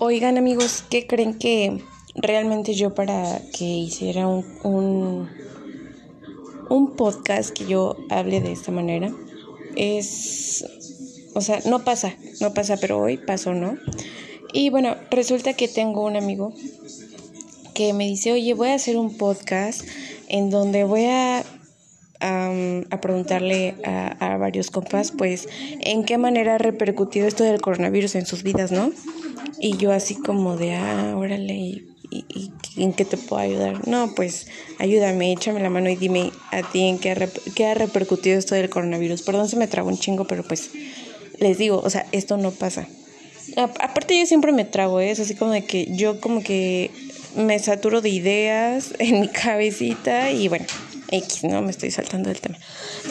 Oigan amigos, ¿qué creen que realmente yo para que hiciera un, un, podcast que yo hable de esta manera es, o sea, no pasa, no pasa, pero hoy pasó, ¿no? Y bueno, resulta que tengo un amigo que me dice, oye, voy a hacer un podcast en donde voy a, a preguntarle a, a, varios compas, pues, en qué manera ha repercutido esto del coronavirus en sus vidas, ¿no? Y yo así como de, ah, órale, ¿y, y, en qué te puedo ayudar? No, pues, ayúdame, échame la mano y dime a ti en qué ha, qué ha repercutido esto del coronavirus. Perdón, se me trabó un chingo, pero pues, les digo, o sea, esto no pasa. aparte yo siempre me trago, ¿eh? es así como de que yo como que me saturo de ideas en mi cabecita y bueno, X, ¿no? Me estoy saltando del tema.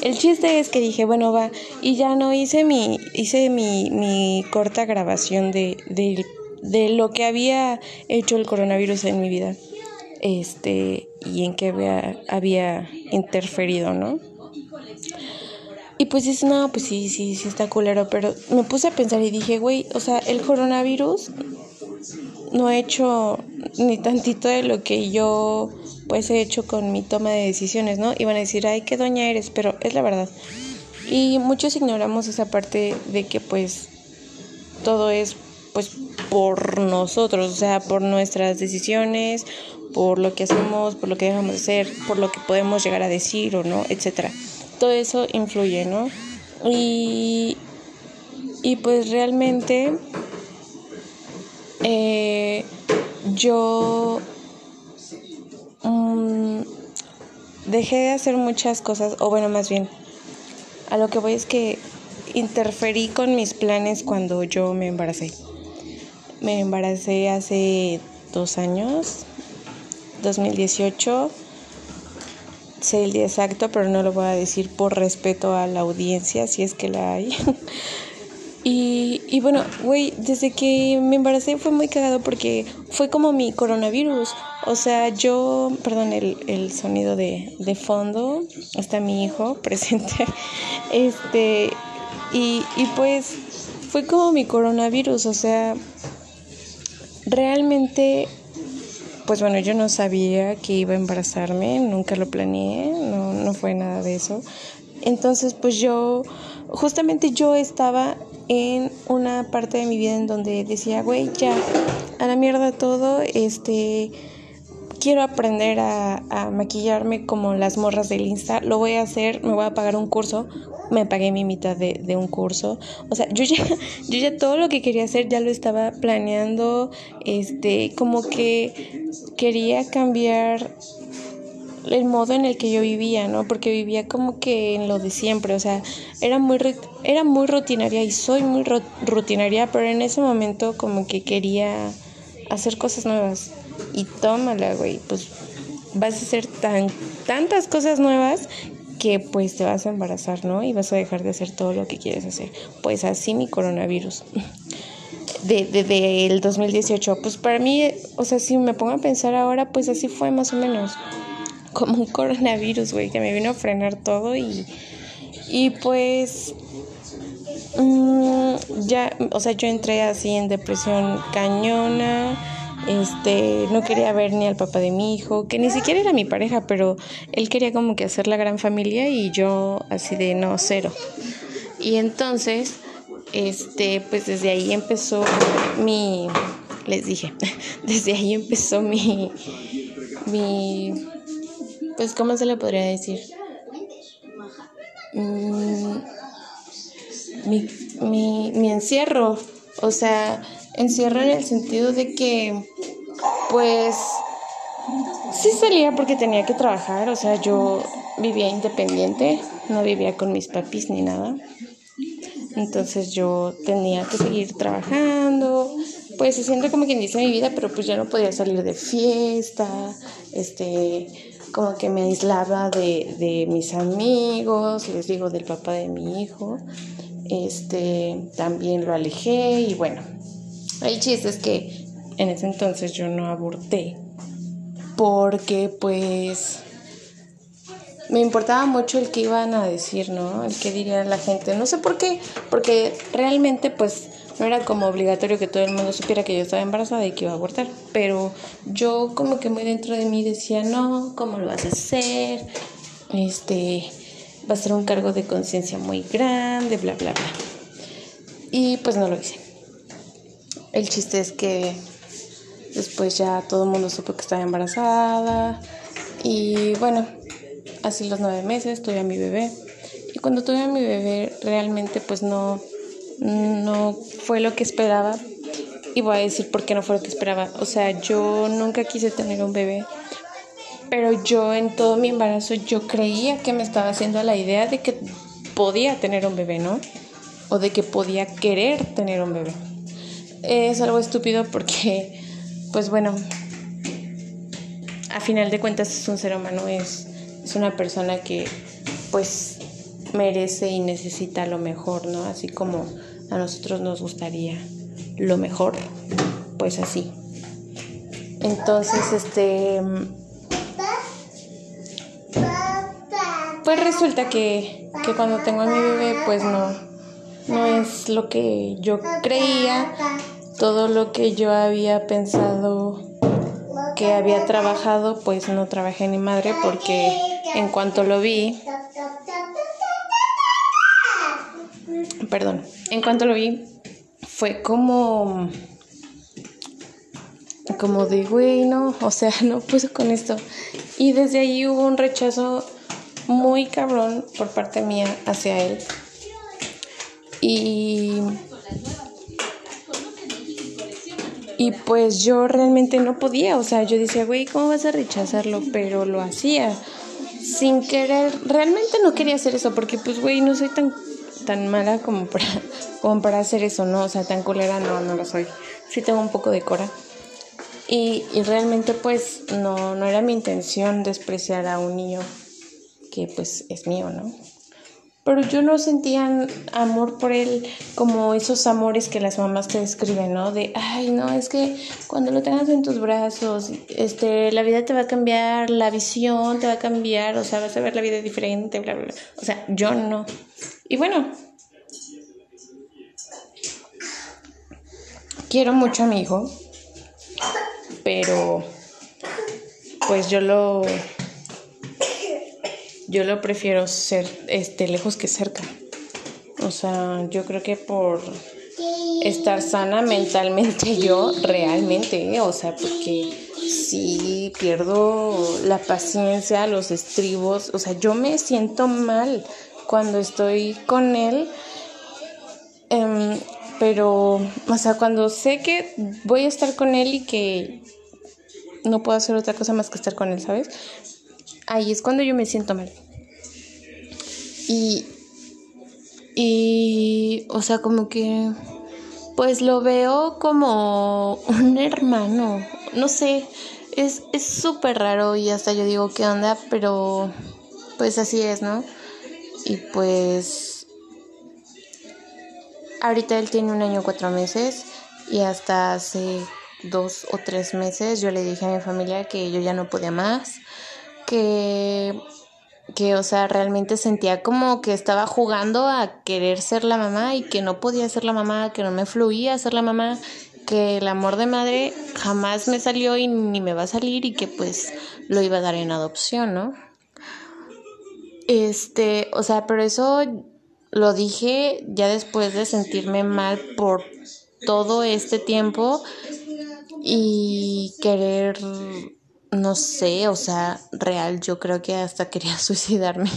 El chiste es que dije, bueno, va, y ya no hice mi, hice mi, mi corta grabación de, de, de lo que había hecho el coronavirus en mi vida. Este, y en qué había, había interferido, ¿no? Y pues dice, no, pues sí, sí, sí está culero, pero me puse a pensar y dije, güey, o sea, el coronavirus no he hecho ni tantito de lo que yo pues he hecho con mi toma de decisiones, ¿no? Y van a decir, ay, qué doña eres, pero es la verdad. Y muchos ignoramos esa parte de que pues todo es pues por nosotros, o sea, por nuestras decisiones, por lo que hacemos, por lo que dejamos de hacer, por lo que podemos llegar a decir o no, etcétera. Todo eso influye, ¿no? Y, y pues realmente eh, yo dejé de hacer muchas cosas, o bueno, más bien, a lo que voy es que interferí con mis planes cuando yo me embaracé. Me embaracé hace dos años, 2018. Sé el día exacto, pero no lo voy a decir por respeto a la audiencia, si es que la hay. Y, bueno, güey, desde que me embaracé fue muy cagado porque fue como mi coronavirus. O sea, yo, perdón, el, el sonido de, de fondo, está mi hijo presente. Este, y, y pues fue como mi coronavirus. O sea, realmente, pues bueno, yo no sabía que iba a embarazarme, nunca lo planeé, no, no fue nada de eso. Entonces, pues yo, justamente yo estaba en una parte de mi vida en donde decía, güey, ya, a la mierda todo, este, quiero aprender a, maquillarme como las morras del Insta, lo voy a hacer, me voy a pagar un curso, me pagué mi mitad de, de un curso, o sea, yo ya, yo ya todo lo que quería hacer ya lo estaba planeando, este, como que quería cambiar el modo en el que yo vivía, ¿no? Porque vivía como que en lo de siempre, o sea, era muy, era muy rutinaria y soy muy rutinaria, pero en ese momento como que quería hacer cosas nuevas. Y tómala, güey, pues vas a hacer tan, tantas cosas nuevas que pues te vas a embarazar, ¿no? Y vas a dejar de hacer todo lo que quieres hacer. Pues así mi coronavirus. De, de, del 2018, pues para mí, o sea, si me pongo a pensar ahora, pues así fue más o menos como un coronavirus, güey, que me vino a frenar todo y, y pues mmm, ya, o sea, yo entré así en depresión cañona, este, no quería ver ni al papá de mi hijo, que ni siquiera era mi pareja, pero él quería como que hacer la gran familia y yo así de no, cero. Y entonces, este, pues desde ahí empezó mi, les dije, desde ahí empezó mi, mi pues, ¿cómo se le podría decir? Mm, mi, mi, mi encierro, o sea, encierro en el sentido de que, pues, sí salía porque tenía que trabajar, o sea, yo vivía independiente, no vivía con mis papis ni nada. Entonces yo tenía que seguir trabajando, pues haciendo como quien dice mi vida, pero pues ya no podía salir de fiesta, este, como que me aislaba de, de mis amigos, les digo del papá de mi hijo, este, también lo alejé y bueno, el chiste es que en ese entonces yo no aborté porque pues me importaba mucho el que iban a decir, ¿no? El que diría la gente. No sé por qué, porque realmente pues no era como obligatorio que todo el mundo supiera que yo estaba embarazada y que iba a abortar, pero yo como que muy dentro de mí decía, no, ¿cómo lo vas a hacer? Este, va a ser un cargo de conciencia muy grande, bla, bla, bla. Y pues no lo hice. El chiste es que después ya todo el mundo supo que estaba embarazada y bueno, así los nueve meses tuve a mi bebé. Y cuando tuve a mi bebé realmente pues no, no fue lo que esperaba. Y voy a decir por qué no fue lo que esperaba. O sea, yo nunca quise tener un bebé. Pero yo en todo mi embarazo yo creía que me estaba haciendo la idea de que podía tener un bebé, ¿no? O de que podía querer tener un bebé. Es algo estúpido porque, pues bueno, a final de cuentas es un ser humano, es, es una persona que pues merece y necesita lo mejor, ¿no? Así como a nosotros nos gustaría lo mejor, pues así. Entonces, este... Pues resulta que, que cuando tengo a mi bebé, pues no, no es lo que yo creía, todo lo que yo había pensado que había trabajado, pues no trabajé ni madre porque en cuanto lo vi, perdón, en cuanto lo vi, fue como, como de, güey, no, o sea, no puse con esto. Y desde ahí hubo un rechazo muy cabrón por parte mía hacia él. Y y pues yo realmente no podía, o sea, yo decía, güey, ¿cómo vas a rechazarlo? Pero lo hacía sin querer. Realmente no quería hacer eso porque pues, güey, no soy tan tan mala como para, como para hacer eso, ¿no? O sea, tan culera no, no lo soy. Sí tengo un poco de cora. Y, y realmente pues no, no era mi intención despreciar a un niño que pues es mío, ¿no? pero yo no sentía amor por él como esos amores que las mamás te describen, ¿no? De, ay, no, es que cuando lo tengas en tus brazos, este, la vida te va a cambiar, la visión te va a cambiar, o sea, vas a ver la vida diferente, bla, bla, bla. O sea, yo no. Y bueno, quiero mucho a mi hijo, pero pues yo lo yo lo prefiero ser este lejos que cerca. O sea, yo creo que por estar sana mentalmente yo realmente, ¿eh? o sea, porque si pierdo la paciencia, los estribos, o sea, yo me siento mal cuando estoy con él. Em, pero, o sea, cuando sé que voy a estar con él y que no puedo hacer otra cosa más que estar con él, ¿sabes? ahí es cuando yo me siento mal. Y, y, o sea, como que, pues lo veo como un hermano, no sé, es súper raro y hasta yo digo, ¿qué onda? Pero, pues así es, ¿no? Y pues, ahorita él tiene un año cuatro meses y hasta hace dos o tres meses yo le dije a mi familia que yo ya no podía más que, que, o sea, realmente sentía como que estaba jugando a querer ser la mamá y que no podía ser la mamá, que no me fluía ser la mamá, que el amor de madre jamás me salió y ni me va a salir y que pues lo iba a dar en adopción, ¿no? Este, o sea, pero eso lo dije ya después de sentirme mal por todo este tiempo y querer no sé, o sea, real, yo creo que hasta quería suicidarme.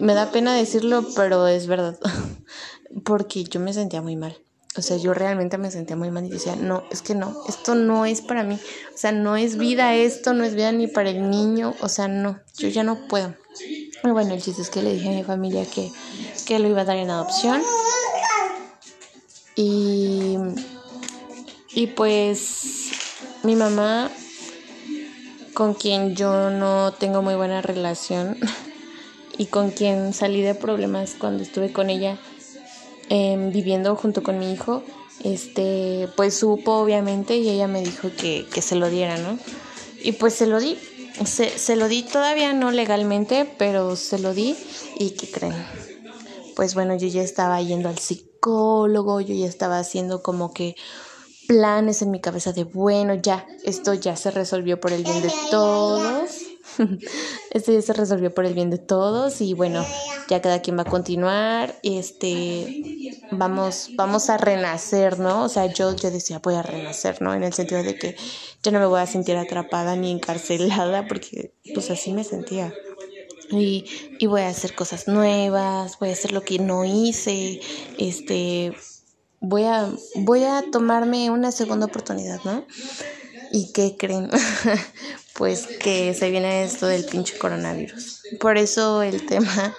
me da pena decirlo, pero es verdad. Porque yo me sentía muy mal. O sea, yo realmente me sentía muy mal y decía, no, es que no, esto no es para mí. O sea, no es vida esto, no es vida ni para el niño. O sea, no, yo ya no puedo. Bueno, el chiste es que le dije a mi familia que, que lo iba a dar en adopción. Y, y pues mi mamá con quien yo no tengo muy buena relación y con quien salí de problemas cuando estuve con ella em, viviendo junto con mi hijo, este, pues supo obviamente y ella me dijo que, se lo diera, ¿no? Y pues se lo di, se, se lo di todavía no legalmente, pero se lo di y ¿qué creen? Pues bueno, yo ya estaba yendo al, psicólogo, yo ya estaba haciendo como que planes en mi cabeza de, bueno, ya, esto ya se resolvió por el bien de todos. esto ya se resolvió por el bien de todos y bueno, ya cada quien va a continuar, este, vamos, vamos a renacer, ¿no? O sea, yo, yo decía, voy a renacer, ¿no? En el sentido de que yo no me voy a sentir atrapada ni encarcelada porque pues así me sentía. Y, y voy a hacer cosas nuevas, voy a hacer lo que no hice, este, voy a, voy a tomarme una segunda oportunidad, ¿no? ¿Y qué creen? pues que se viene esto del pinche coronavirus. Por eso el tema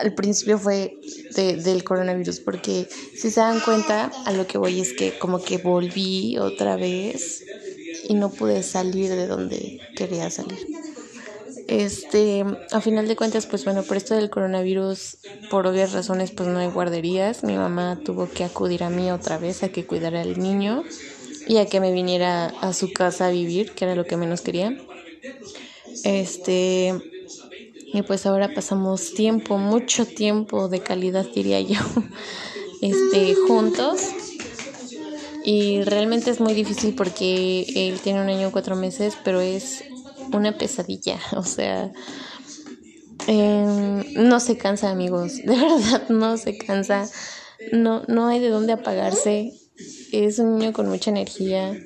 al principio fue de, del coronavirus, porque si se dan cuenta, a lo que voy es que como que volví otra vez y no pude salir de donde quería salir. Este, a final de cuentas, pues bueno, por esto del coronavirus, por obvias razones, pues no hay guarderías. Mi mamá tuvo que acudir a mí otra vez a que cuidara al niño y a que me viniera a su casa a vivir, que era lo que menos quería. Este, y pues ahora pasamos tiempo, mucho tiempo de calidad, diría yo, este, juntos. Y realmente es muy difícil porque él tiene un año y cuatro meses, pero es una pesadilla, o sea, em, no se cansa amigos, de verdad no se cansa, no, no hay de dónde apagarse, es un niño con mucha energía,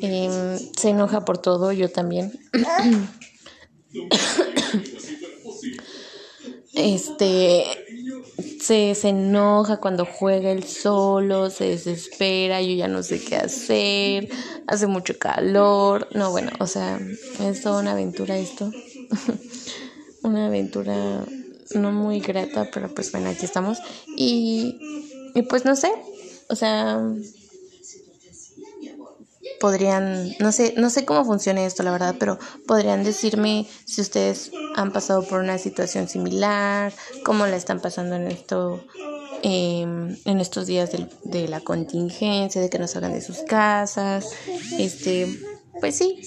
em, se enoja por todo, yo también. este se, se enoja cuando juega él solo, se desespera, yo ya no sé qué hacer, hace mucho calor. No, bueno, o sea, es toda una aventura esto. una aventura no muy grata, pero pues bueno, aquí estamos. Y, y pues no sé, o sea, podrían, no sé, no sé cómo funciona esto, la verdad, pero podrían decirme si ustedes han pasado por una situación similar, cómo la están pasando en esto, em, en estos días de, de, la contingencia, de que nos salgan de sus casas, este, pues sí,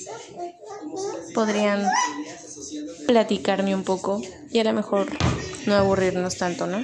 podrían platicarme un poco y a lo mejor no aburrirnos tanto, ¿no?